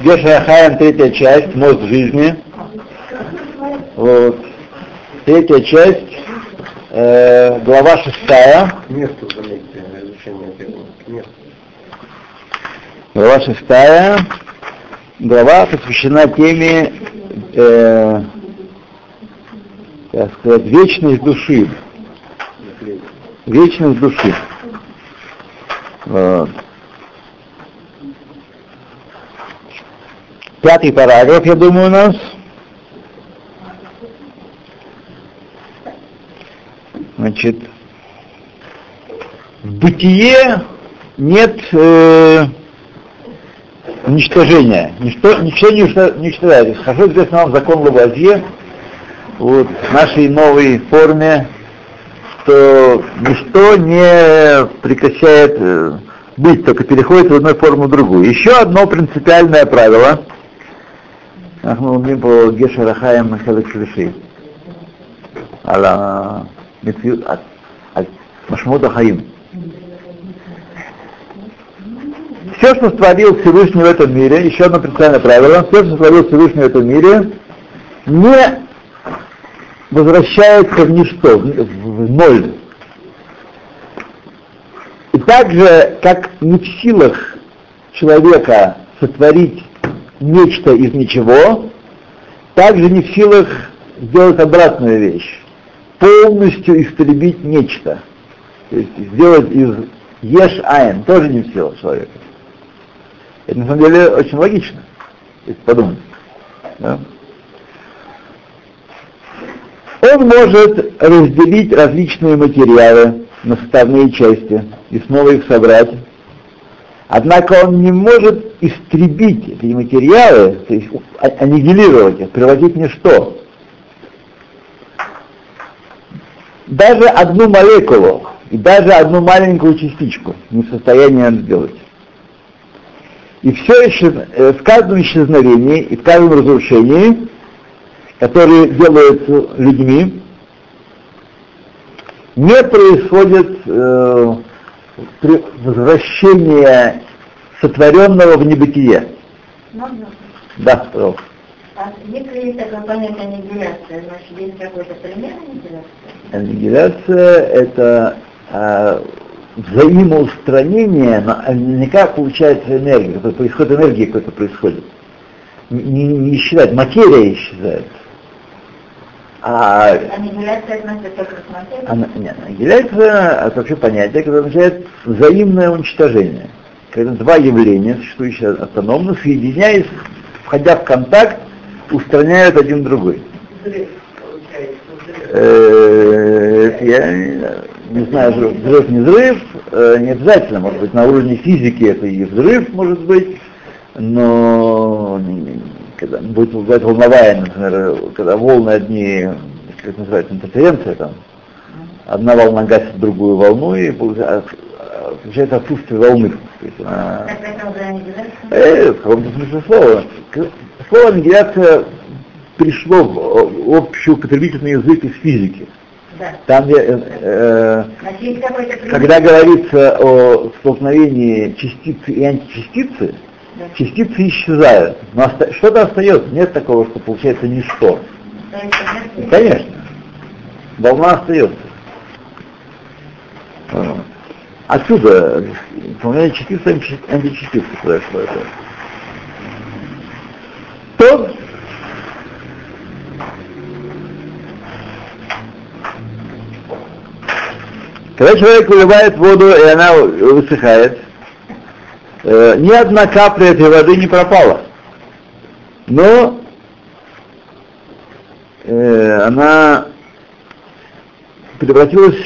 Гешахаем третья часть, мост жизни. Вот. Третья часть, э, глава шестая. Место заметьте, изучение первого. Место. Глава шестая. Глава посвящена теме, э, как сказать, вечность души. Вечность души. Вот. Пятый параграф, я думаю, у нас. Значит, в бытие нет э, уничтожения. Ничто, ничего не уничтожается. Хорошо известно вам закон Лавазье, вот, в нашей новой форме, что ничто не прекращает э, быть, только переходит из одной формы в другую. Еще одно принципиальное правило, как мы умеем по Гешарахаем Хелек Швиши, аля Машмуда Хаим. Все, что створил Всевышний в этом мире, еще одно принципиальное правило, все, что створил Всевышний в этом мире, не возвращается в ничто, в ноль. И так же, как не в силах человека сотворить нечто из ничего, также не в силах сделать обратную вещь, полностью истребить нечто. То есть сделать из еш айн, тоже не в силах человека. Это на самом деле очень логично, если подумать. Да? Он может разделить различные материалы на составные части и снова их собрать. Однако он не может истребить эти материалы, то есть аннигилировать их, превратить в ничто. Даже одну молекулу и даже одну маленькую частичку не в состоянии он сделать. И все еще э, в каждом исчезновении и в каждом разрушении которые делаются людьми, не происходит э, возвращение сотворенного в небытие. Можно? Да, пожалуйста. А если есть такое понятие аннигиляция, значит есть какой-то пример аннигиляции? Аннигиляция – это э, взаимоустранение, но наверняка получается энергия, происходит энергия какой-то происходит. Не, не исчезает, материя исчезает. А... Аннигиляция относится только к материи? Ана, нет, аннигиляция это вообще понятие, которое означает взаимное уничтожение. Когда два явления, существующие автономно, соединяясь, входя в контакт, устраняют один другой. Э, я не знаю, взрыв, не взрыв, э, не обязательно, может быть, на уровне физики это и взрыв может быть, но когда будет бывает волновая, например, когда волны одни, как это называется, интерференция там, одна волна гасит другую волну, и получается отсутствие волны. То есть она, э, в каком-то смысле слова. Слово аннигиляция пришло в общий употребительный язык из физики. Да. Там, где, э, э, когда говорится о столкновении частицы и античастицы, частицы исчезают, но что-то остается, нет такого, что получается ничто. Конечно, волна остается. Отсюда выполняет частица античастицы произошло это. То когда человек выливает воду, и она высыхает, э, ни одна капля этой воды не пропала. Но э, она превратилась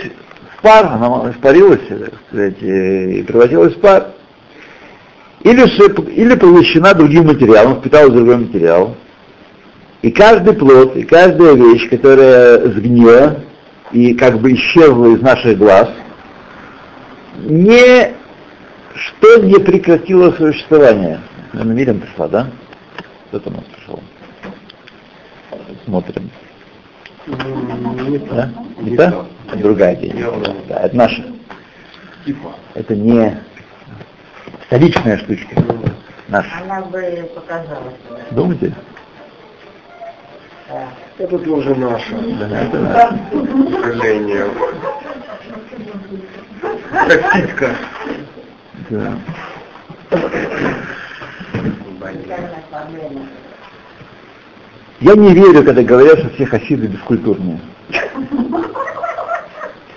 в пар, она испарилась, так сказать, и превратилась в пар. Или, или поглощена другим материалом, впиталась в другой материал. И каждый плод, и каждая вещь, которая сгнила и как бы исчезла из наших глаз, не что не прекратило существование? Наверное, Мирим пришла, да? Кто там у нас пришел? Смотрим. Не да? Не та? Другая день. Да, это наша. Это не столичная штучка. Наш. Она бы показалась. Думаете? Да. Это тоже наше, Да, это наш. к сожалению. Как птичка. Я не верю, когда говорят, что все хасиды бескультурные.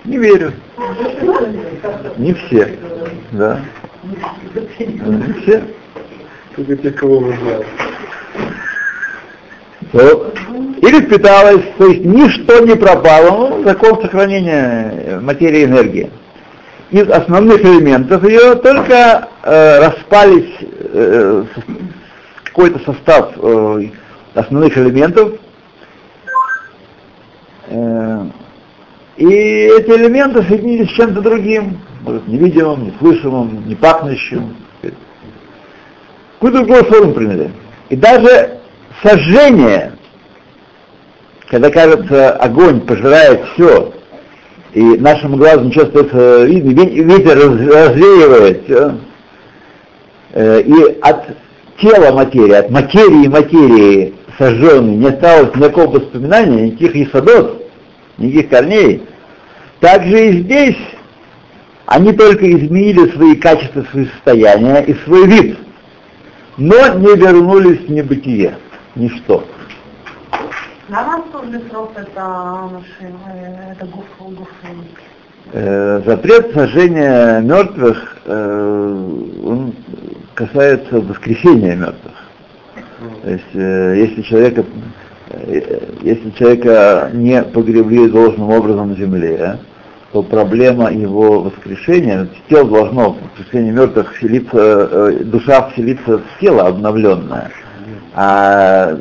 Не верю. Не все. Да. Не все. Только те, кого мы знаем. То- Или впиталось, то есть ничто не пропало, ну, закон сохранения материи и энергии. Из основных элементов ее только э, распались э, какой-то состав э, основных элементов, Э, и эти элементы соединились с чем-то другим, может, невидимым, неслышимым, не пахнущим. Какую-то другую форму приняли. И даже сожжение, когда, кажется, огонь пожирает все, и нашему глазу ничего остается видно, ве- ветер раз- развеивает э, и от тела материи, от материи материи сожженной не осталось никакого воспоминания, никаких есадот, никаких корней. Также и здесь они только изменили свои качества, свои состояния и свой вид, но не вернулись в небытие, ничто. На Наран тоже срок это наши, это гуфу, гуфу. Э, запрет сожжения мертвых, э, он касается воскресения мертвых. То есть, э, если человека, если человека не погребли должным образом на земле, то проблема его воскрешения, тело должно, воскрешение мертвых, вселиться, душа вселиться в тело обновленное. А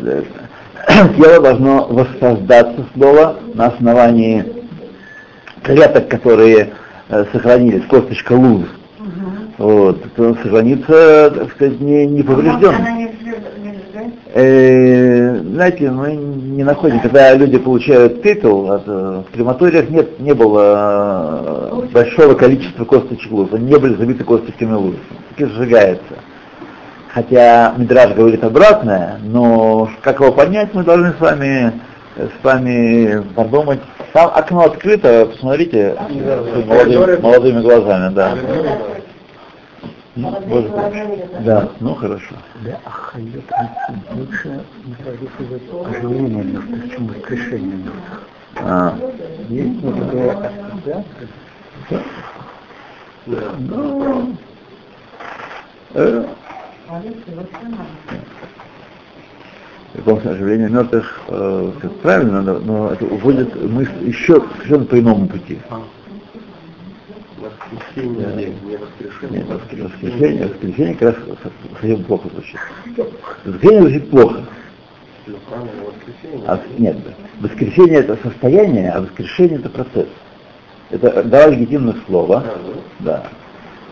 тело должно воссоздаться снова на основании клеток, которые э, сохранились, косточка луз. Вот, то сохранится, так сказать, не, не поврежден. Она не Э, знаете, мы не находим, когда люди получают пепел, от, э, в крематориях нет, не было э, большого количества косточек луз, они не были забиты косточками луз, таки сжигается. Хотя Мидраж говорит обратное, но как его понять, мы должны с вами с вами подумать. Там окно открыто, посмотрите молодыми, молодыми глазами, да. Ну, видят. Да, ну хорошо. Да, ахайот лучше оживление мертвых, чем воскрешение мертвых. А, Есть некоторые ассоциации. ну, э, Каком оживление мертвых, э, как правильно, но, но это уводит мысль еще совершенно по иному пути. Воскресенье, не воскрешение. Нет, воскр- воскрешение, воскрешение как раз со- совсем плохо звучит. Воскрешение звучит плохо. Ну. А, нет, воскрешение это состояние, а воскрешение это процесс. Это два легитимных слова, А, да.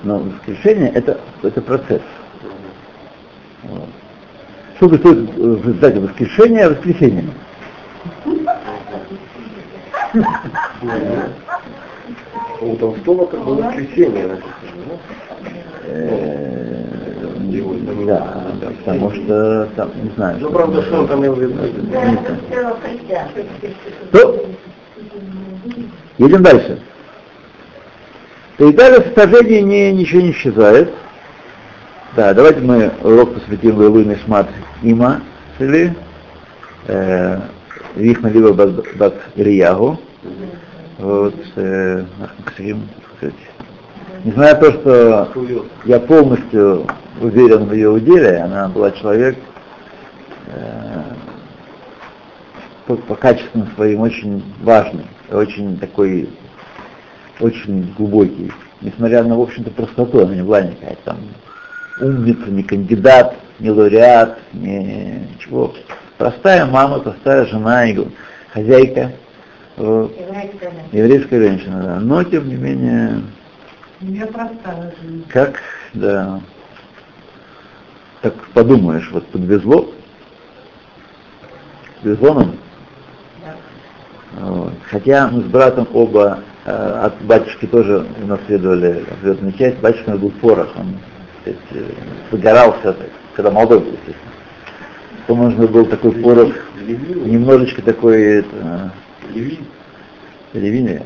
Но воскрешение это, это процесс. Что происходит в результате воскрешения, воскресения? У Толстого как бы воскресенье написано, да? Э, Да, да, потому что там, не знаю. Ну, правда, что он там имел в виду? То, едем дальше. То и далее сожжение не, ничего не исчезает. Да, давайте мы урок посвятим Лейлу Нишмат Има, или э, Вихна Лива Бат Ильягу. Вот, э. Несмотря на то, что я полностью уверен в ее уделе, она была человек э, по, по качествам своим очень важный, очень такой, очень глубокий. Несмотря на, в общем-то, простоту, она не была никакая там умница, не кандидат, не лауреат, не ничего. Простая мама, простая жена, хозяйка, вот, Еврейская женщина. еврейская женщина, да. Но, тем не менее, Не простая жизнь. как, да, так подумаешь, вот подвезло, подвезло нам. Вот. Хотя мы с братом оба э, от батюшки тоже унаследовали определенную часть. Батюшка был порох, он сказать, э, загорался так, когда молодой был, естественно. То нужно был такой порох, немножечко такой, это, Левин ревин нет.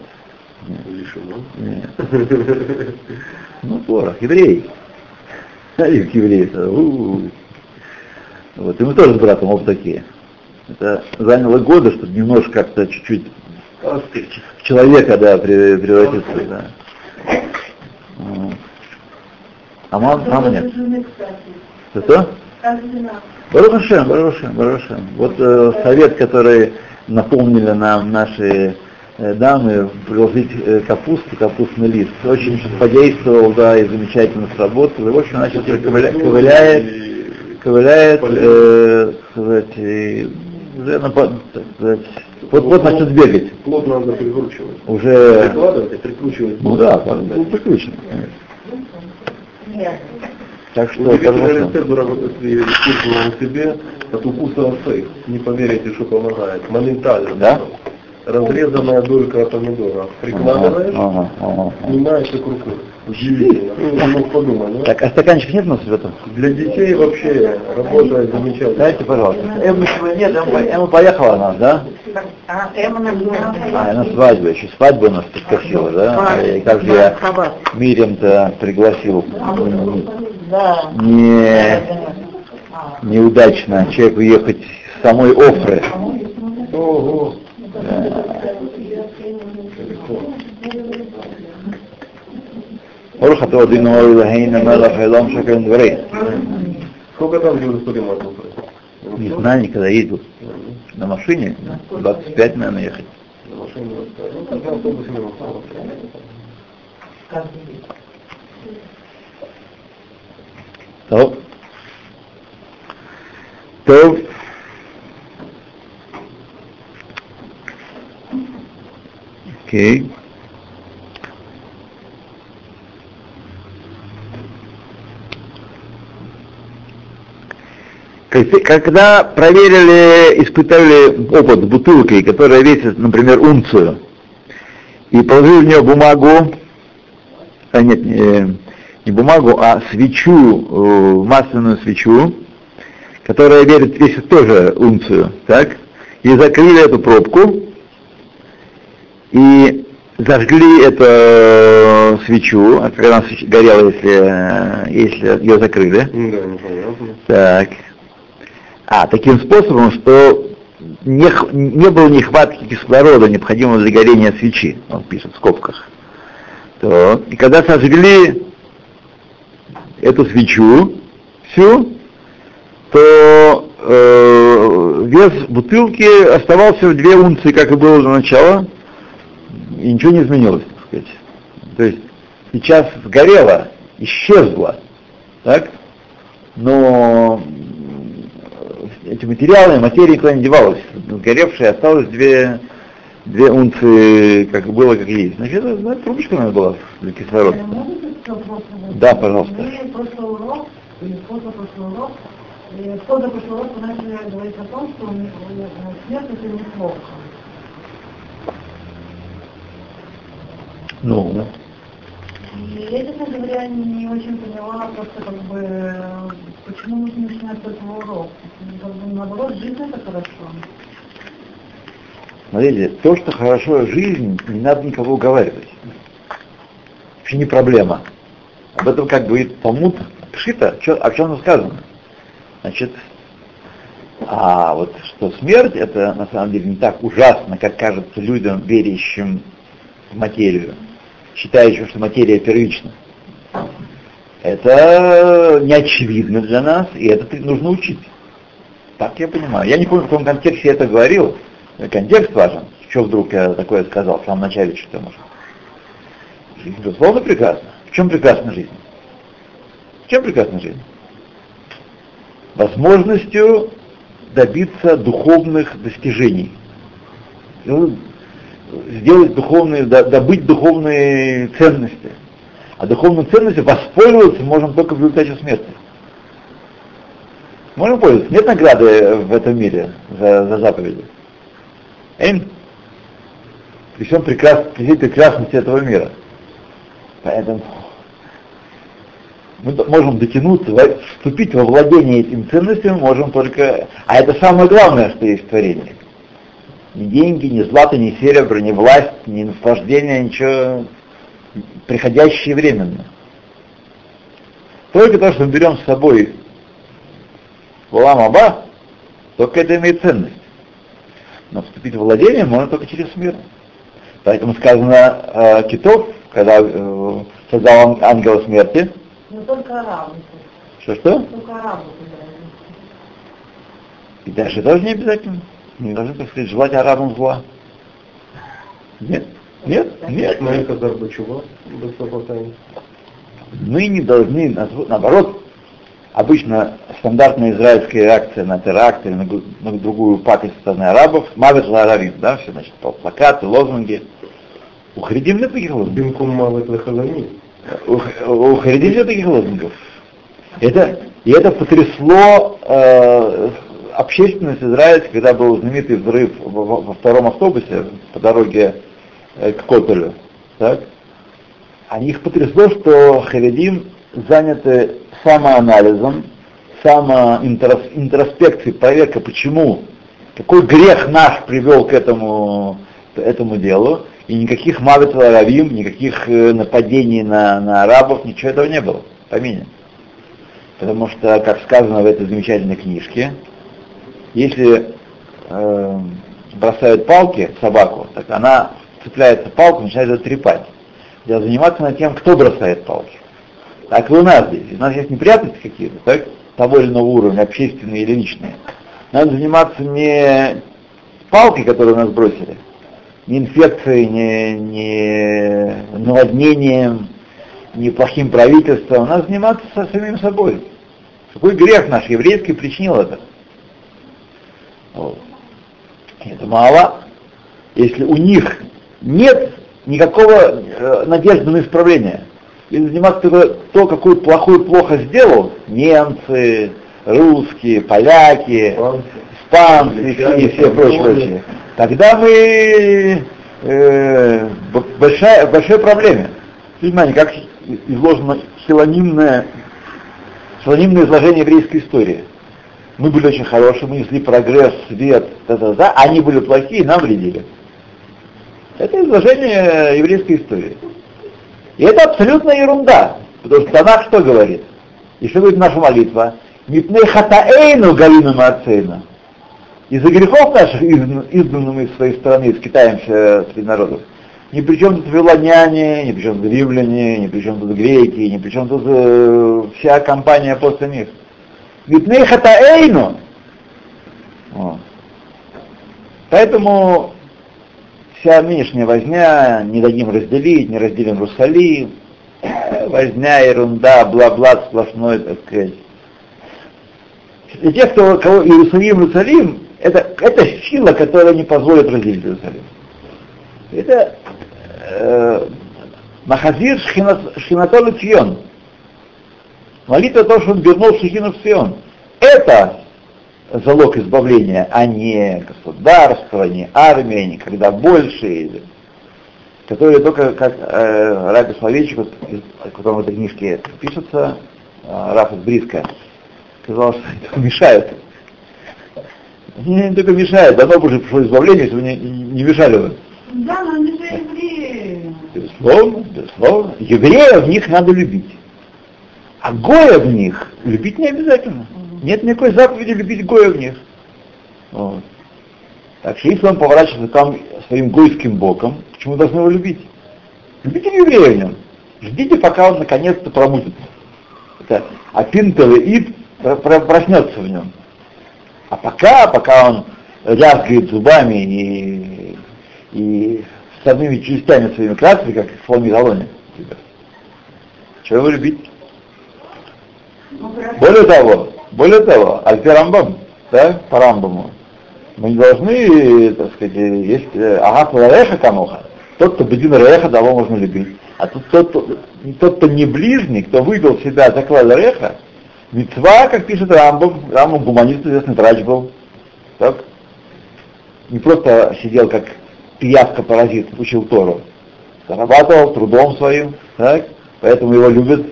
Ну, порох, еврей. Это, у-у-у. Вот, и мы тоже с братом оба такие. Это заняло годы, чтобы немножко как-то чуть-чуть в человека, да, превратиться, да. А мам, мама нет. Что? Барушем, Барушем, Барушем. Вот э, совет, который напомнили нам наши э, дамы, приложить э, капусту, капустный лист. Очень подействовал, да, и замечательно сработал. И, в общем, начал ковыля- ковыляет, ковыляет, э, так сказать, и уже на, так сказать, вот, вот начнет бегать. Плод надо прикручивать. Уже, Прикладывать и прикручивать. ну да, ну, приключено. конечно. Так что, Удивительный пожалуйста. рецепт работает искусственно на себе от укуса осы. Не поверите, что помогает. Моментально. Да? Разрезанная долька помидора. Прикладываешь, Ага, ага, ага. снимаешь как рукой. Удивительно. Кто мог подумать, да? Так, а стаканчик нет у нас в этом? Для детей вообще работает замечательно. Дайте, пожалуйста. Эммы сегодня нет, Эмма, Эмма поехала у нас, да? А, Эмма на А, на свадьбу, еще свадьба у нас подкосила, да? И как же я Мирим-то пригласил Да. не неудачно человек уехать с самой Офры. Ого. Орух ато один Илохейна Мелах Элом Шакален Дворей. Сколько там Иерусалима от Уфры? Не знаю, никогда ездил. На машине 25, наверное, ехать. На машине оставили. Ну, так на автобусе не. То. То. Окей. Когда проверили, испытали опыт с бутылкой, которая весит, например, унцию, и положили в нее бумагу, а нет, не, не бумагу, а свечу, э, масляную свечу, которая весит, весит тоже унцию, так? И закрыли эту пробку, и зажгли эту э, свечу, а когда она горела, если, э, если ее закрыли. Да, непонятно. Так. А, таким способом, что не, не было нехватки кислорода, необходимого для горения свечи, он пишет в скобках. То, и когда сожгли эту свечу всю, то э, вес бутылки оставался в две унции, как и было до начала, и ничего не изменилось, так сказать. То есть сейчас сгорело, исчезло, так? но эти материалы, материя никуда не девалась. Сгоревшие осталось две, две унции, как было, как есть. Значит, это, ну, это трубочка, наверное, была для кислорода. Да, пожалуйста. Мы прошлый урок, или позапрошлый урок, позапрошлый урок мы начали говорить о том, что э, смерть это неплохо. Ну, И я, честно говоря, не очень поняла просто как бы, почему нужно начинать с этого урок. Как бы, наоборот, жизнь это хорошо. смотрите, то, что хорошо жизнь, не надо никого уговаривать. Вообще не проблема. Об этом как говорит Пшита, чё- о чем сказано. Значит, а вот что смерть, это на самом деле не так ужасно, как кажется людям, верящим в материю, считающим, что материя первична. Это не очевидно для нас, и это нужно учить. Так я понимаю. Я не помню, в каком контексте я это говорил. Контекст важен. Что вдруг я такое сказал в самом начале, что может. Жизнь, безусловно, прекрасна. В чем прекрасна жизнь? В чем прекрасна жизнь? Возможностью добиться духовных достижений. Сделать духовные, до- добыть духовные ценности. А духовные ценности воспользоваться можем только в результате смерти. Можем пользоваться. Нет награды в этом мире за, за заповеди. Эм? При всем прекрас, при прекрасности этого мира. Поэтому Мы можем дотянуться, вступить во владение этими ценностями можем только... А это самое главное, что есть в творении. Ни деньги, ни злато, ни серебро, ни власть, ни наслаждение, ничего приходящее временно. Только то, что мы берем с собой в Аба, только это имеет ценность. Но вступить в владение можно только через смерть. Поэтому сказано э, Китов, когда э, создал ан- ангела смерти, Но только арабы. что-что? Только арабы. И даже тоже не обязательно. Не должны, так сказать, желать арабам зла. Нет, нет, нет. Мы не должны, наоборот, обычно стандартная израильская реакция на теракт или на, на другую пакость со стороны арабов, мавит ларавим, да, все, значит, пл- плакаты, лозунги. У Харидим нет таких лозунгов. Бинкум Мавет у Харидим нет таких лозунгов. Это, и это потрясло э, общественность израильскую, когда был знаменитый взрыв во, втором автобусе по дороге э, к Котелю. Так? Они их потрясло, что Харидим заняты самоанализом, самоинтроспекцией проверка, почему, какой грех наш привел к этому, к этому делу, и никаких мавит аравим, никаких э, нападений на, на арабов, ничего этого не было, в помине. Потому что, как сказано в этой замечательной книжке, если э, бросают палки собаку, так она цепляется палку, начинает ее трепать. Надо заниматься над тем, кто бросает палки. Так и у нас здесь. У нас есть неприятности какие-то, так? Того или иного уровня, общественные или личные. Надо заниматься не палкой, которую нас бросили, не инфекцией, не, не наводнением, не плохим правительством. Надо заниматься со самим собой. Какой грех наш еврейский причинил это? И Это мало. Если у них нет никакого э, надежды на исправление, если заниматься то, какой плохой плохо сделал, немцы, русские, поляки, испанцы и все, и прочие, тогда мы э, большая, большой проблеме. Внимание, как изложено силонимное, силонимное изложение еврейской истории. Мы были очень хорошие, мы несли прогресс, свет, да-да-да, они были плохие, нам вредили. Это изложение еврейской истории. И это абсолютная ерунда, потому что Танах что говорит? И что говорит наша молитва? Мипней хатаэйну галину маацейну. Из-за грехов наших, изгнан- изгнанных из своей страны, из китаемся среди народов, ни при чем тут вавилоняне, ни при чем тут римляне, ни при чем тут греки, ни при чем тут э, вся компания после них. Мипней хатаэйну. Поэтому вся нынешняя возня, не дадим разделить, не разделим Иерусалим, э, возня, ерунда, бла-бла, сплошной, так сказать. Для тех, кто, кого Иерусалим, Иерусалим, это, это сила, которая не позволит разделить Иерусалим. Это э, Махазир Шхинатол Цион. Молитва о том, что он вернул Шехину в Сион. Это залог избавления, а не государство, не армия, не когда больше, которые только, как э, Раби Соловейчик, вот, о котором в этой книжке пишется, э, Раф из Бриска, сказал, что это мешает. Не, не только мешает, давно бы уже пришло избавление, если бы не, не мешали бы. Да, но они же евреи. Безусловно, безусловно. Евреев в них надо любить. А Гоя в них любить не обязательно. Нет никакой заповеди любить Гоя в них. Вот. Так что если он поворачивается там своим гойским боком, почему должны его любить? Любите еврея в. Ждите, пока он наконец-то промутится. Это апинтовый ид про- про- проснется в нем. А пока, пока он лязгает зубами и, и с одними частями своими красными, как в Фоме Галоне. Чего его любить? Более того, более того, Альпирамбам, да, по Рамбаму, мы не должны, так сказать, есть э, Агат Лареха Камоха, тот, кто Бедин Реха, того можно любить. А тот, кто- тот, кто не ближний, кто выдал себя за Клад Реха, Мецва, как пишет Рамбам, Рамбам гуманист, известный врач был, так? Не просто сидел как пиявка-паразит, учил Тору, зарабатывал трудом своим, так? Поэтому его любят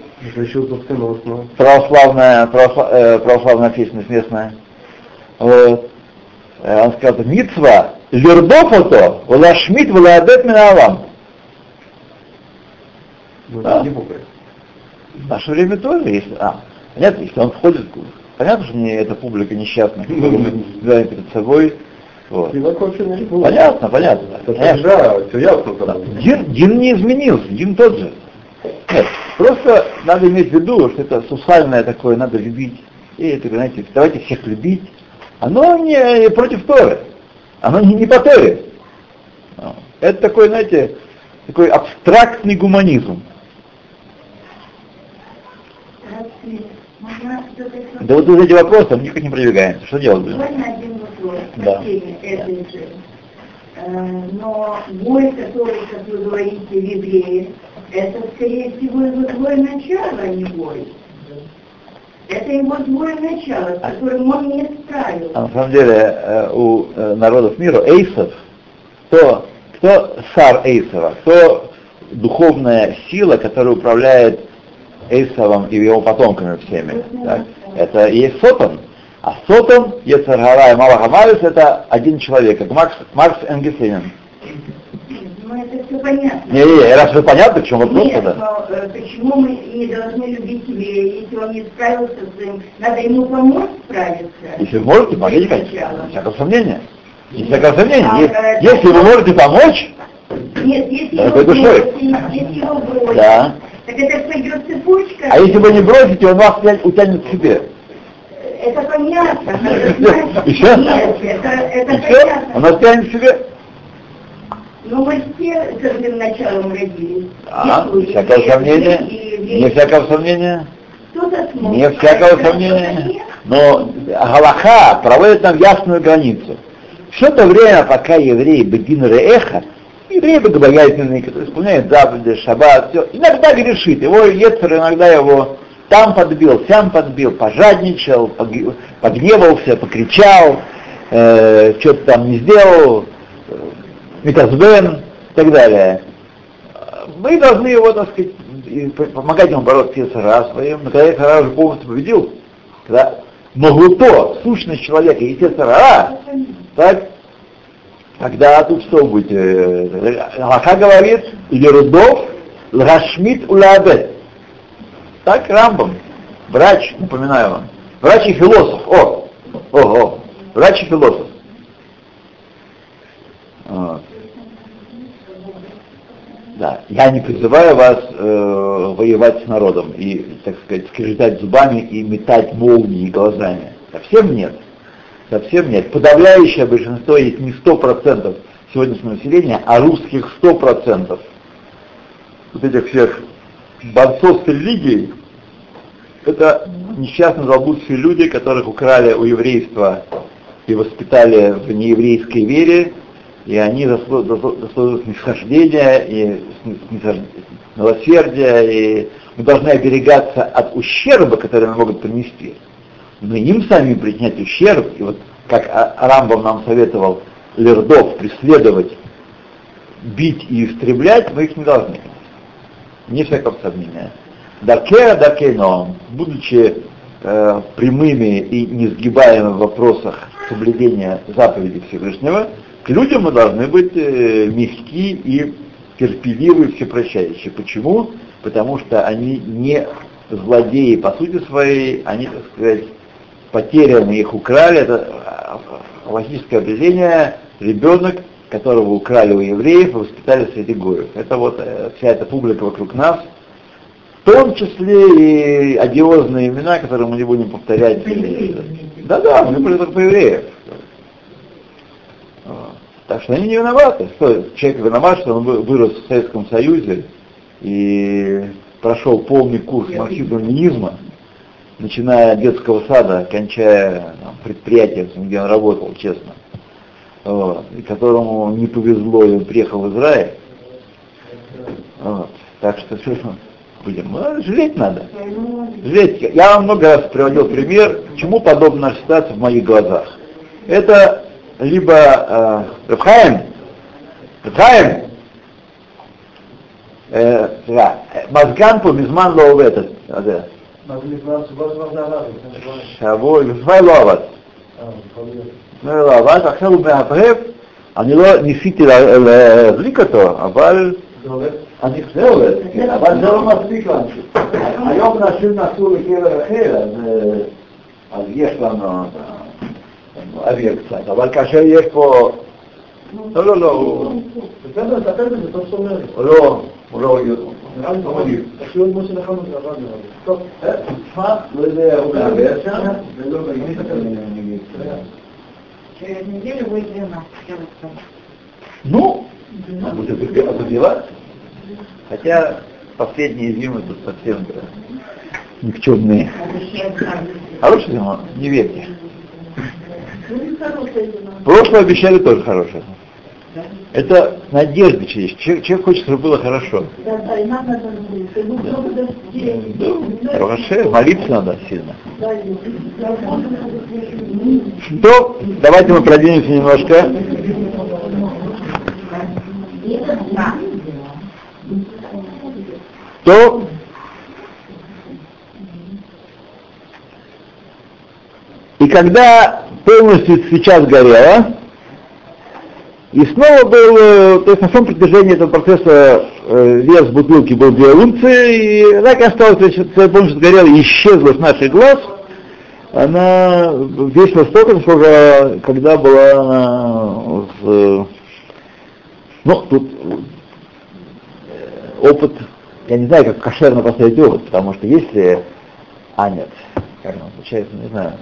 Православная, православ- э, православная общественность местная. Вот. Э, Он сказал, митцва, лердофото, валашмит, валадет миналам. Ну, Да. В наше время тоже, если, а, понятно, если он входит, понятно, что не эта публика несчастная, мы знаем перед собой, вот. Понятно, понятно. Конечно. тогда все ясно Да. Дин, Дин не изменился, Дин тот же. Нет, просто надо иметь в виду, что это сусальное такое, надо любить. И это, знаете, давайте всех любить. Оно не против Торы. Оно не, не по Торе. Ну, Это такой, знаете, такой абстрактный гуманизм. Да вот из эти вопросы мы никак не продвигаемся. Что делать будем? Один вопрос Да. Э, Но бой, который, как вы говорите, в евреев, это, скорее всего, его твое начало, а не бой. Это его твое начало, с которым он не справился. А на самом деле э, у э, народов мира эйсов, кто, кто сар эйсова, кто духовная сила, которая управляет Эйсовым и его потомками всеми. так? Это и есть Сотон. А Сотон, Ецаргара и Малахамарис это один человек, как Маркс, Маркс Энгельсенин. Ну, это все понятно. Не-не, раз вы понятны, в чем вопрос Нет, тогда? но э, почему мы не должны любить еврея, если он не справился с этим? Надо ему помочь справиться. Если вы можете, помогите, конечно. Всякого сомнения. Без всякого сомнения. А, э, Если вы можете помочь, Нет, если Да, его бросить, если его бросить, да. так это пойдет цепочка. А если вы не бросите, он вас тя- утянет к себе. Это понятно. всё? Нет, это, это все, он понятно. вас тянет себе. Но мы все с этим началом родились. А, И без всякого сомнения. Не всякого сомнения. Не всякого сомнения. Но Галаха проводит нам ясную границу. Все то время, пока евреи Бедин Реэха, евреи богобоязненные, которые исполняют заповеди, шаббат, все, иногда грешит. Его Ецер иногда его там подбил, сям подбил, пожадничал, пог- погневался, покричал, э, что-то там не сделал, Митазбен и так далее. Мы должны его, так сказать, помогать ему бороться с Ецера своим, но когда Ецера уже полностью победил, когда Могуто, сущность человека, и Ецера, так, тогда тут что будет? Э, Аллаха говорит, Лерудов, Лрашмит Улабет. Так Рамбам, врач, напоминаю вам, врач и философ, о, о, о, врач и философ. Вот. Да, я не призываю вас э, воевать с народом и, так сказать, скрежетать зубами и метать молнии глазами. Совсем нет. Совсем нет. Подавляющее большинство, есть не 100% сегодняшнего населения, а русских 100%. Вот этих всех борцов с религией, это несчастно заблудшие люди, которых украли у еврейства и воспитали в нееврейской вере, и они заслу- заслу- заслуживают снисхождения и милосердия, и мы должны оберегаться от ущерба, который они могут принести. Но им самим причинять ущерб, и вот как А- Рамбам нам советовал лердов преследовать, бить и истреблять, мы их не должны. Не всякого сомнения. Даркера Даркейно, будучи э, прямыми и несгибаемыми в вопросах соблюдения заповедей Всевышнего, к людям мы должны быть э, мягки и терпеливы, всепрощающие. Почему? Потому что они не злодеи по сути своей, они, так сказать, потеряны, их украли. Это э, логическое определение ребенок, которого украли у евреев и воспитали среди гоев. Это вот э, вся эта публика вокруг нас, в том числе и одиозные имена, которые мы не будем повторять. Да-да, мы говорим только по евреев. Так что они не виноваты. Что, человек виноват, что он вы- вырос в Советском Союзе и прошел полный курс марксизма-ленинизма, начиная от детского сада, кончая там, предприятием, где он работал, честно, вот, и которому не повезло, и он приехал в Израиль. Вот. Так что мы будем? Ну, жалеть надо. Жалеть. Я вам много раз приводил пример, чему подобна ситуация в моих глазах. Это либо э, Рабхаим, Рабхаим, אה, סליחה, מזגן פה מזמן לא עובד, אתה יודע. מה זה נקרא? שבוע שעבר זה עבד, לפני שבועיים. שבוע, לפני לא עבד. אה, יכול להיות. לפני לא עבד, עכשיו הוא מהבהב, אני לא ניסיתי לה- להדליק אותו, אבל זה עובד? אני זה עובד, כן, אבל זה לא מספיק לנו. היום נשים נסעו לקבר אחר, אז, אה, אז יש לנו אה, אוויר קצת, אבל כאשר יש פה... לא, לא, לא, הוא בסדר, תטפל בזה, טוב שאתה אומר. הוא לא, הוא לא... נראה לי לא נכון. מגיב. תשאיר את משה נחמן זה עבד נראה לי. טוב. אה, תשמע, לא יודע, הוא מעבר שם, ולא מגיב. Через неделю будет 12. я вот так. Ну, а будет забиваться. Хотя последние зимы тут совсем да, никчемные. Хорошая зима? Не верьте. Прошлое обещали тоже хорошее. Это надежда есть. Человек, человек хочет, чтобы было хорошо. Да, да, и нам надо. Да, хорошо, молиться надо сильно. Да, и работу надо То, давайте мы продвинемся немножко. То и когда полностью свеча сгорела, и снова был, э, то есть на всем протяжении этого процесса э, вес бутылки был 2 унции, и так когда полностью сгорела исчезла с наших глаз, она весила столько, сколько когда была она в, ну, тут э, опыт, я не знаю, как кошерно поставить опыт, потому что если, а нет, как оно получается, не знаю,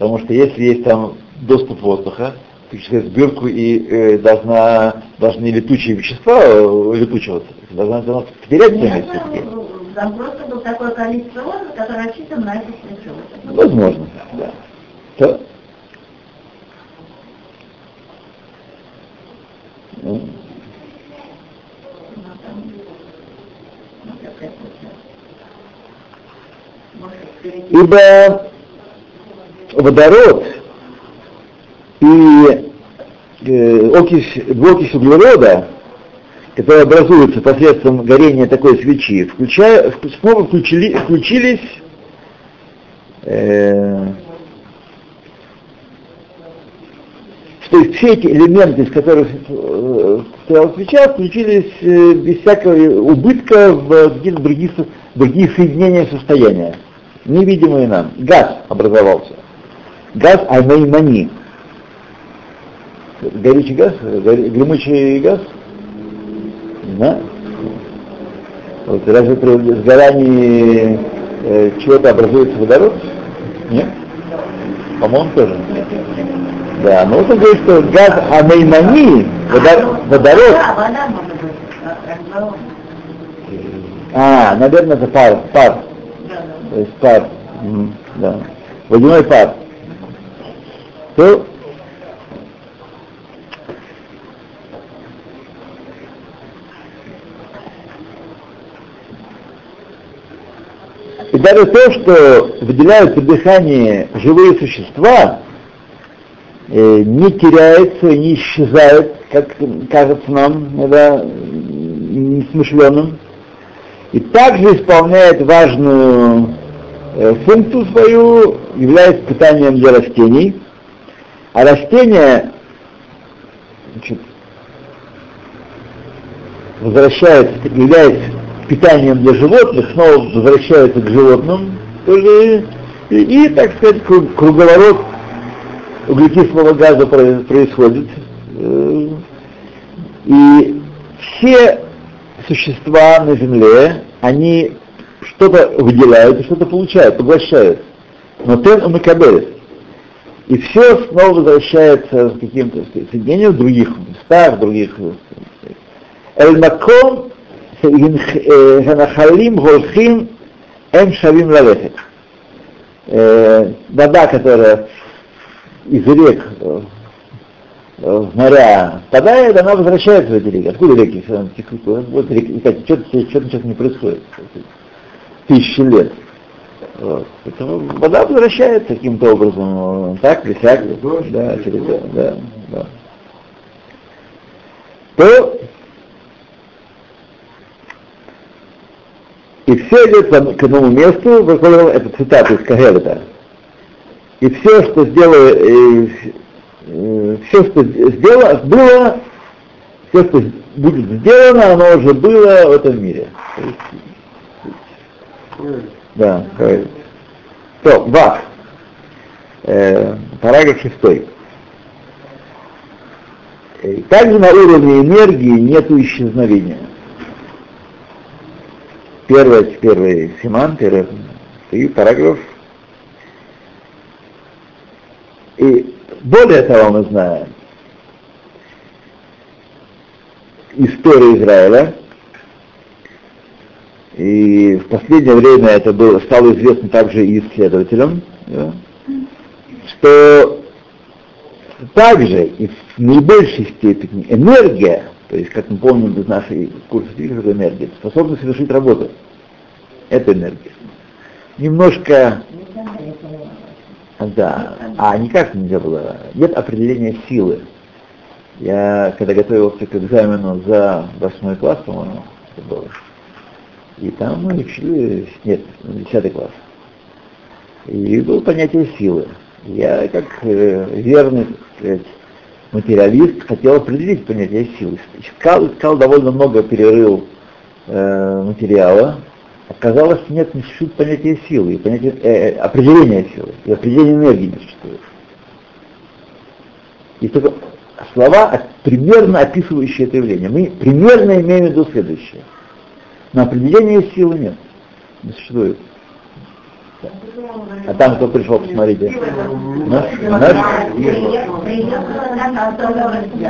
потому что если есть там доступ воздуха, физическую сбирку и э, должна, должны летучие вещества э, летучиваться, должна, должна потерять ценность все-таки. Там просто было такое количество воздуха, которое рассчитано на эту свечу. Возможно, да. То- Ну, Ибо водород и э, окись, углерода, которые образуются посредством горения такой свечи, включая, вк- снова включили, включились э, то есть все эти элементы, из которых э, состояла свеча, включились э, без всякого убытка в какие-то другие, другие соединения состояния, невидимые нам. Газ образовался. Газ амеймани. Горючий газ, гремучий газ? Знаю. Вот, разве при сгорании э, чего-то образуется водород? Нет? По-моему, тоже. Да, ну вот он говорит, что газ амеймани, водо- водород, Да, быть. а, наверное, это пар, пар, да, да. то есть пар, да, водяной пар. То И даже то, что выделяют при дыхании живые существа, э, не теряется, не исчезает, как кажется нам, да, несмышленным, и также исполняет важную э, функцию свою, является питанием для растений, а растения значит, возвращается, является питанием для животных, снова возвращается к животным, и, и, так сказать, круг- круговорот углекислого газа про- происходит. Э, И все существа на Земле, они что-то выделяют что-то получают, поглощают. Но тен умекабель. И все снова возвращается к каким-то соединениям в других местах, в других... Эль-Маком Ханахалим Голхим Эм Шавим Лавехет. Э, Вода, которая из рек э, в моря впадает, она возвращается в эти реки. Откуда реки? Вот реки, что-то сейчас не происходит. Тысячи лет. Вот. Поэтому вода возвращается каким-то образом, так или сяк, да, через, да, да. То И все идет к- одному месту, это цитата из Кагелета. И все, что сделало, все, что сделано, было, все, что будет сделано, оно уже было в этом мире. Да, правильно. То, Вах. Э, параграф шестой. Э, Также на уровне энергии нет исчезновения. Первый, первый Симан, первый, и параграф. И более того мы знаем историю Израиля, и в последнее время это было, стало известно также и исследователям, да, что также и в наибольшей степени энергия, то есть, как мы помним из нашей курса физики, энергия, способна совершить работу. Это энергия. Немножко, да, а никак нельзя было, нет определения силы. Я, когда готовился к экзамену за восьмой класс, по-моему, это было, и там мы учили, нет, 10 класс. И было понятие силы. Я, как э, верный, так сказать, материалист, хотел определить понятие силы. Искал, искал довольно много, перерыл э, материала. Оказалось, нет, не существует понятия силы, и понятие, э, определения силы, и определения энергии не существует. И только слова, примерно описывающие это явление. Мы примерно имеем в виду следующее. Но определения силы нет. Не существует. А там кто пришел, посмотрите. Наш? Наш?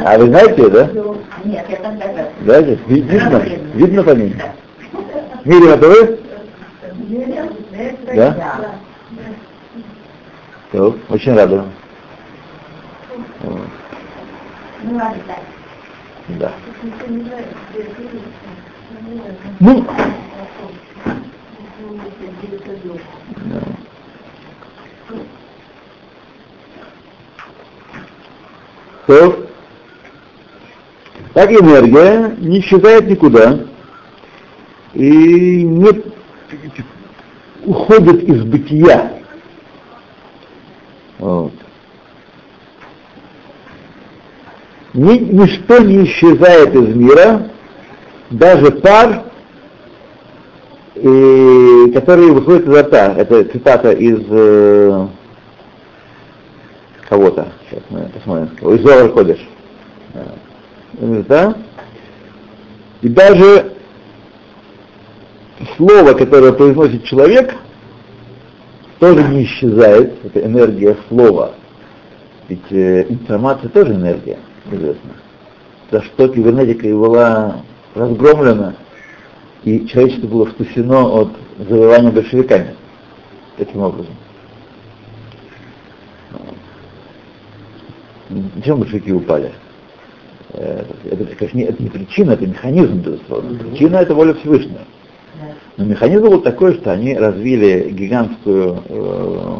А вы знаете, да? Нет, я ви- видно? Видно по ней? Мириам, это? Да? Все, очень рада. Да. Ну, да. То, так энергия не исчезает никуда и не уходит из бытия. Вот. Ни, ничто не исчезает из мира, даже пар, и, который выходит изо рта. Это цитата из э, кого-то. Сейчас мы посмотрим. Из Зоар Кодеш. Да? И даже слово, которое произносит человек, тоже не исчезает. Это энергия слова. Ведь э, информация тоже энергия, известно. За что кибернетика и была разгромлена, и человечество было спасено от завоевания большевиками. Таким образом. Зачем большевики упали? Э, Это, конечно, не, это не причина, это механизм, безусловно. Причина это воля Всевышнего. Но механизм был такой, что они развили гигантскую э,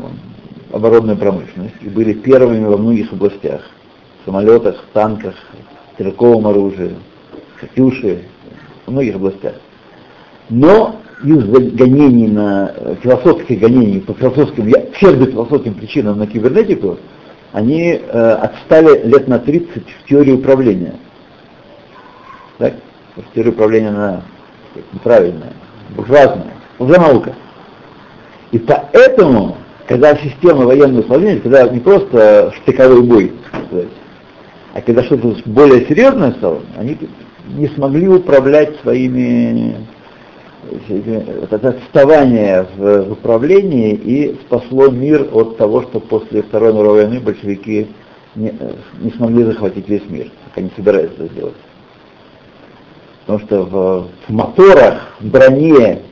оборонную промышленность и были первыми во многих областях. В самолетах, танках, стрелковом оружии, катюши, во многих областях. Но из-за гонений на э, философских гонений по философским, псевдофилософским причинам на кибернетику, они э, отстали лет на 30 в теории управления. Так? Что Теория управления она неправильная, буржуазная, лженаука. И поэтому, когда система военного управления, когда не просто штыковой бой, а когда что-то более серьезное стало, они не смогли управлять своими вот это отставание в, управлении и спасло мир от того, что после Второй мировой войны большевики не, э, не смогли захватить весь мир, как они собираются это сделать. Потому что в, в моторах, в броне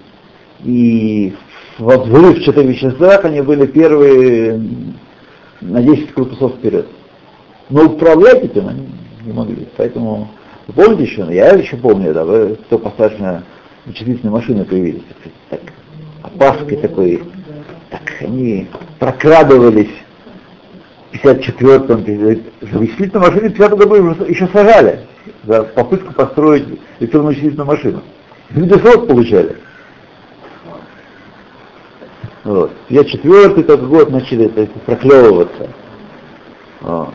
и в взрывчатых веществах они были первые на 10 корпусов вперед. Но управлять этим они не могли. Поэтому, вы помните еще, я еще помню, да, вы, кто постарше, вычислительные машины появились, так, опаской такой, так они прокрадывались в 54-м, вычислительные машины в 50 году еще сажали за попытку построить электронную вычислительную машину. Люди срок получали. Вот. Я четвертый только год начали это, проклевываться. Вот.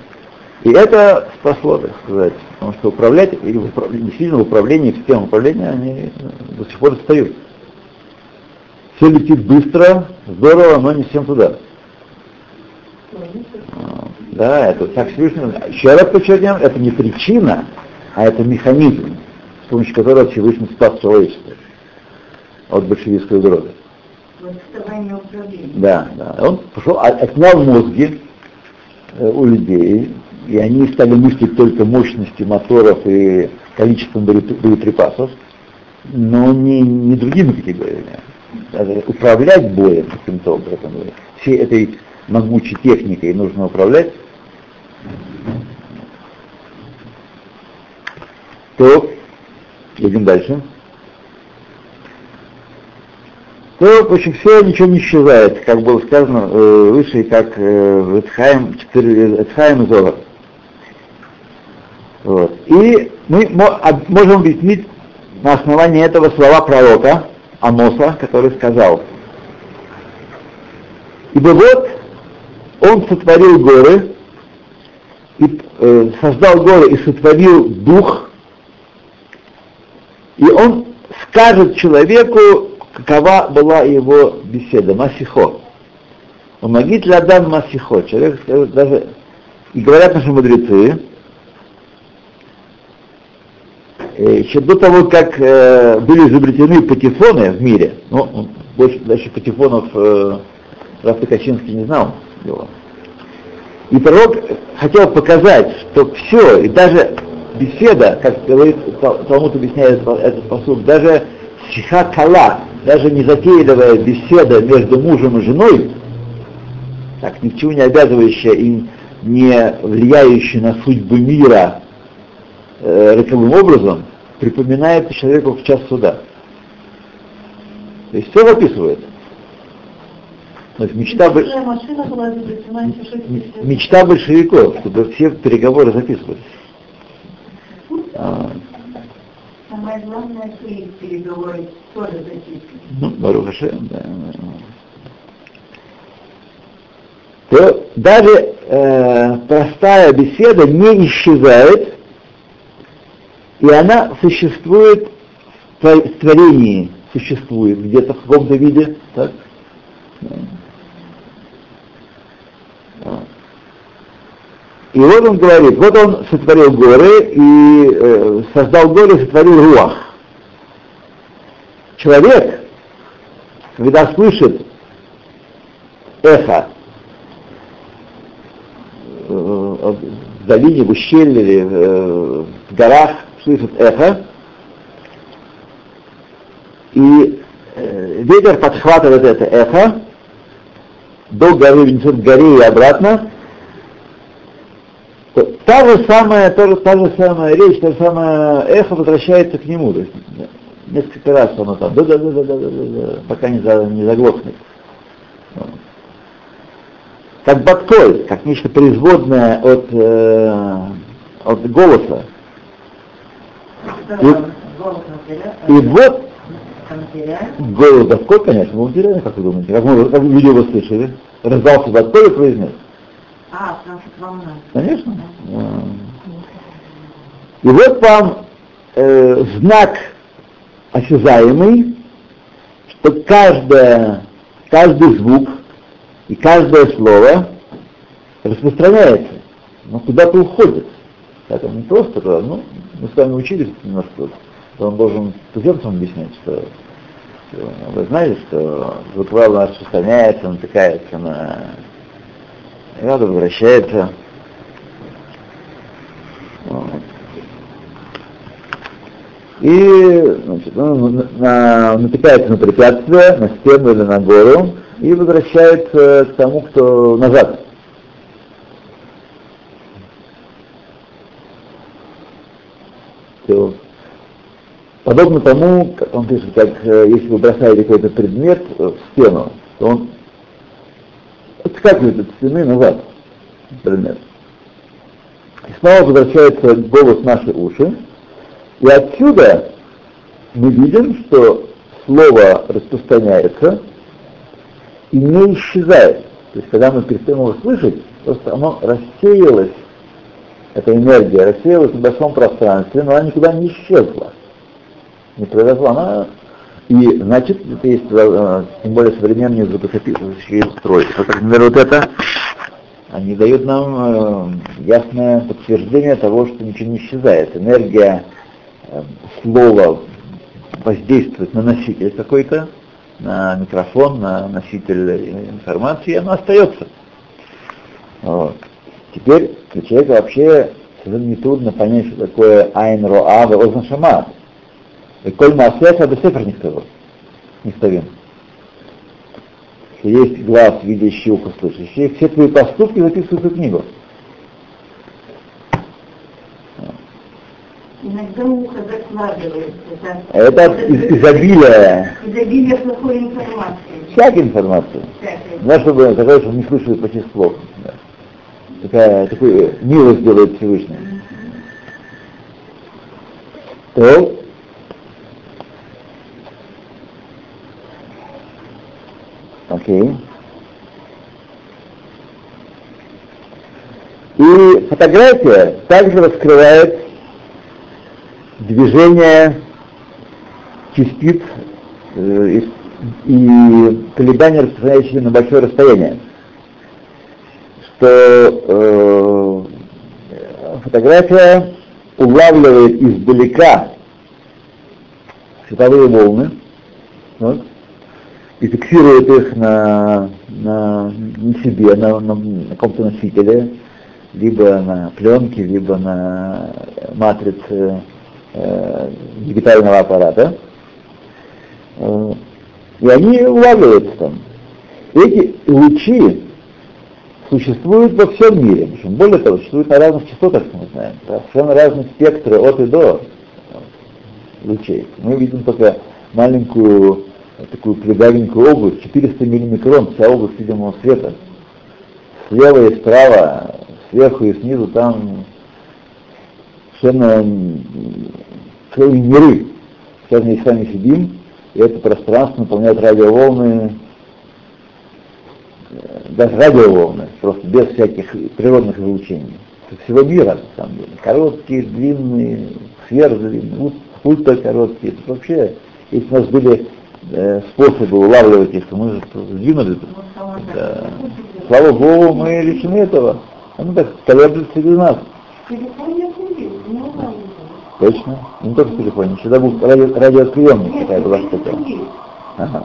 И это спасло, так сказать, потому что управлять, и действительно в управлении, система управления, они до сих пор отстают. Все летит быстро, здорово, но не всем туда. Да, это так Всевышний. Еще раз подчеркнем, это не причина, а это механизм, с помощью которого Всевышний спас человечество от большевистской угрозы. Да, да. Он пошел, отнял мозги э, у людей, и они стали мыслить только мощностью моторов и количеством боеприпасов, но не, не другими категориями. Даже управлять боем каким-то образом, всей этой могучей техникой нужно управлять. То, идем дальше. То, в общем, все ничего не исчезает, как было сказано э, выше, как э, Эцхайм, Эцхайм и Зогар. Вот. И мы можем объяснить на основании этого слова пророка Амоса, который сказал, «Ибо вот он сотворил горы, и, э, создал горы и сотворил дух, и он скажет человеку, какова была его беседа, Масихо. Помогите ли Адам Масихо? Человек даже, и говорят наши мудрецы, э, еще до того, как э, были изобретены патефоны в мире, ну, больше дальше патефонов э, Раф Качинский не знал его. И пророк хотел показать, что все, и даже беседа, как говорит Талмуд объясняет этот посуд, даже сиха кала, даже незатейливая беседа между мужем и женой, так ни к чему не обязывающая и не влияющая на судьбу мира э, роковым образом, припоминает человеку в час суда. То есть все описывает. То есть мечта, бы... мечта большевиков, чтобы все переговоры записывались. А. Самое главное, свои переговоры тоже записывать. Ну, Барухаше, да. То даже э, простая беседа не исчезает, и она существует в творении, существует где-то в каком-то виде, так? И вот он говорит, вот он сотворил горы и э, создал горы, сотворил руах. Человек, когда слышит эхо э, в долине, в ущелье э, в горах, слышит эхо, и э, ветер подхватывает это эхо, до горы несет горе и обратно, то та же самая, та же, та же самая речь, та же самая эхо возвращается к нему. То есть, несколько раз оно там, да, да, да, да, да, да, да, пока не, за, не заглохнет. Как батколь, как нечто производное от, э, от голоса. И, и вот голос батколь, конечно, мы утеряли, как вы думаете, как мы, как вы видео вы слышали, раздался батколь и произнес. А, потому что волна. Конечно. И вот вам э, знак осязаемый, что каждое, каждый звук и каждое слово распространяется, но куда-то уходит. Это не просто, ну, мы с вами учились немножко, что он должен туземцам объяснять, что вы знаете, что волна распространяется, натыкается на надо возвращается. И значит, он на, натыкается на препятствие, на стену или на гору, и возвращается к тому, кто назад. Все. Подобно тому, как он пишет, как э, если вы бросаете какой-то предмет в стену, то он отскакивает от стены назад, например. И снова возвращается голос в наши уши, и отсюда мы видим, что слово распространяется, и не исчезает. То есть, когда мы перестаем его слышать, просто оно рассеялось, эта энергия рассеялась в большом пространстве, но она никуда не исчезла. Не произошла. Она и, значит, это есть э, тем более современные звукозаписывающие устройства. Например, вот это, они дают нам э, ясное подтверждение того, что ничего не исчезает. Энергия э, слова воздействует на носитель какой-то, на микрофон, на носитель информации, и она остается. Вот. Теперь для человека вообще совершенно нетрудно понять, что такое айн роа ве шама. И коль маасеха бесефер никто никтовин. Есть глаз, видящий, ухо слышащий. Все твои поступки записываются в книгу. Иногда ухо закладывается. Это, это изобилие. Изобилие плохой информации. Всякой информации. Всякой. Да, чтобы такое, чтобы не слышали почти слов. Да. Такая, такую милость делает Всевышний. То Окей. И фотография также раскрывает движение частиц э, и, колебания, распространяющиеся на большое расстояние. Что э, фотография улавливает издалека световые волны, вот, и фиксирует их на, на, на себе, на, на, на каком-то носителе, либо на пленке, либо на матрице э, дигитального аппарата. Э, и они улавливаются там. Эти лучи существуют во всем мире. Причем, более того, существуют на разных частотах, мы знаем. Совершенно разные спектры от и до лучей. Мы видим только маленькую такую придавенькую область, 400 миллимикрон, вся область видимого света. Слева и справа, сверху и снизу там совершенно целые миры. Сейчас мы с вами сидим, и это пространство наполняет радиоволны, даже радиоволны, просто без всяких природных излучений. Всего мира, на самом деле. Короткие, длинные, сверхдлинные, ультракороткие. Вообще, если у нас были э, способы улавливать их, то мы же сдвинули. Да. Слава Богу, мы решены этого. Оно так колеблется среди нас. Точно? Не только в телефоне, всегда был ради, радиоприемник такая была штука. Ага.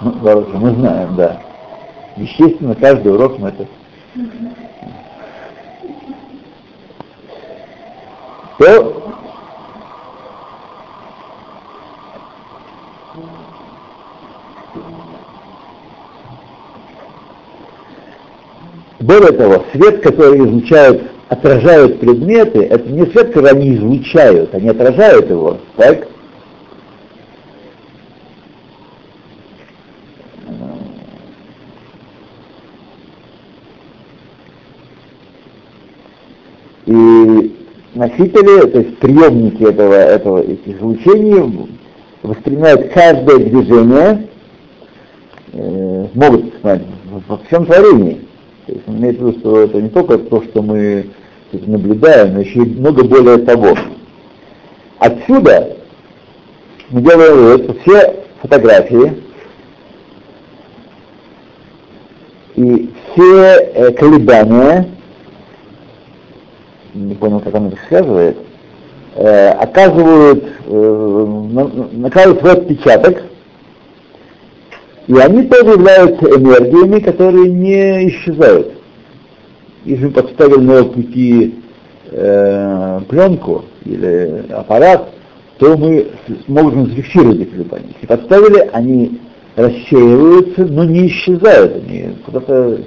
Ну, хорошо, мы знаем, да. Естественно, каждый урок мы это... То Более того, свет, который излучают, отражают предметы, это не свет, который они излучают, они отражают его, так? И носители, то есть приемники этого, этого этих излучений воспринимают каждое движение, э, могут смотреть, во всем творении. То есть имеется в виду, что это не только то, что мы наблюдаем, но еще и много более того. Отсюда мы делаем вывод, что все фотографии и все э, колебания, не понял, как он это связывает, э, оказывают, э, накладывают свой отпечаток и они тоже являются энергиями, которые не исчезают. Если мы подставили на пути э, пленку или аппарат, то мы можем зафиксировать эти колебания. Если подставили, они рассеиваются, но не исчезают. Они куда-то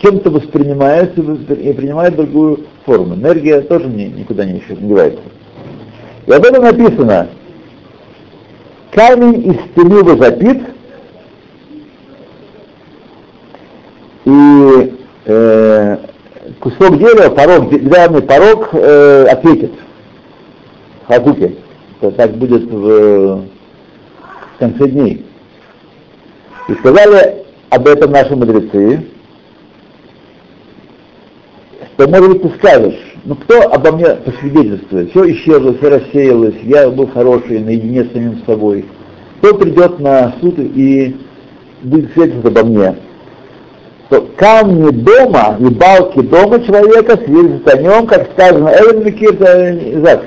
кем-то воспринимаются и принимают другую форму. Энергия тоже не, никуда не девается. И об этом написано. Камень из стены возопит, и э, кусок дерева, порог, деревянный порог э, ответит Хазуке. Так будет в, в конце дней. И сказали, об этом наши мудрецы, то, может быть, ты скажешь, ну кто обо мне посвидетельствует? Все исчезло, все рассеялось, я был хороший, наедине с самим собой. Кто придет на суд и будет свидетельствовать обо мне? То камни дома и балки дома человека свидетельствуют о нем, как сказано, Элен Микир Изак,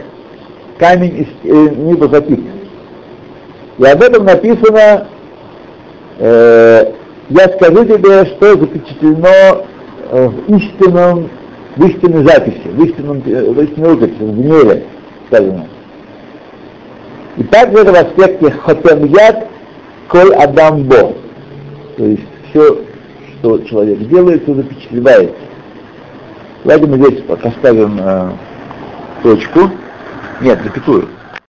камень э, неба запит. И об этом написано, э, я скажу тебе, что запечатлено э, в истинном в истинной записи, в истинном, в истинной рукописи, в гневе сказано. И также это в аспекте хотем яд коль адам бо. То есть все, что человек делает, все запечатлевается. Давайте мы здесь пока ставим э, точку. Нет, запятую.